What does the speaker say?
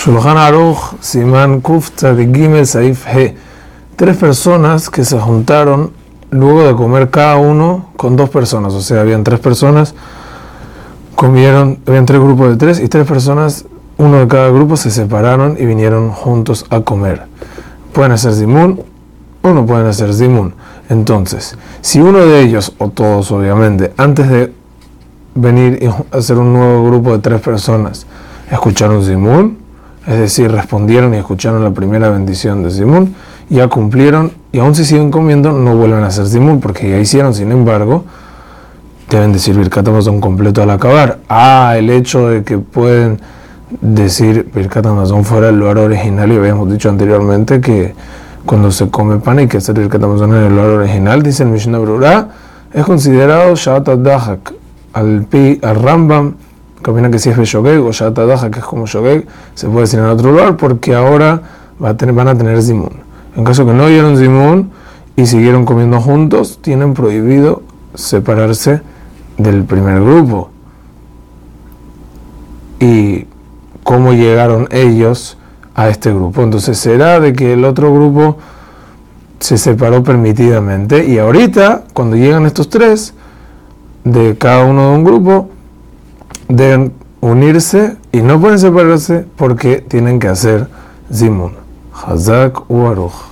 Shulchan Aruch, Siman Kuf Gimel Saif He. Tres personas que se juntaron luego de comer cada uno con dos personas. O sea, habían tres personas, comieron, habían tres grupos de tres y tres personas, uno de cada grupo, se separaron y vinieron juntos a comer. Pueden hacer Zimun o no pueden hacer Zimun. Entonces, si uno de ellos, o todos obviamente, antes de venir y hacer un nuevo grupo de tres personas, escucharon Zimun, es decir, respondieron y escucharon la primera bendición de Simón, ya cumplieron y aún si siguen comiendo no vuelven a hacer Simón porque ya hicieron, sin embargo, deben decir Birkat Amazon completo al acabar. Ah, el hecho de que pueden decir Birkat fuera el lugar original y habíamos dicho anteriormente que cuando se come pan hay que hacer Birkat Amazon en el lugar original, dice el Mishnah Brura, es considerado Shabbat al, al Rambam que opina que si es Beshogeg o Shatadaja, que es como Shogeg, se puede decir en otro lugar, porque ahora van a tener Zimun. En caso que no dieron Zimun y siguieron comiendo juntos, tienen prohibido separarse del primer grupo. Y cómo llegaron ellos a este grupo. Entonces será de que el otro grupo se separó permitidamente y ahorita, cuando llegan estos tres, de cada uno de un grupo, deben unirse y no pueden separarse porque tienen que hacer Zimun. Hazak u.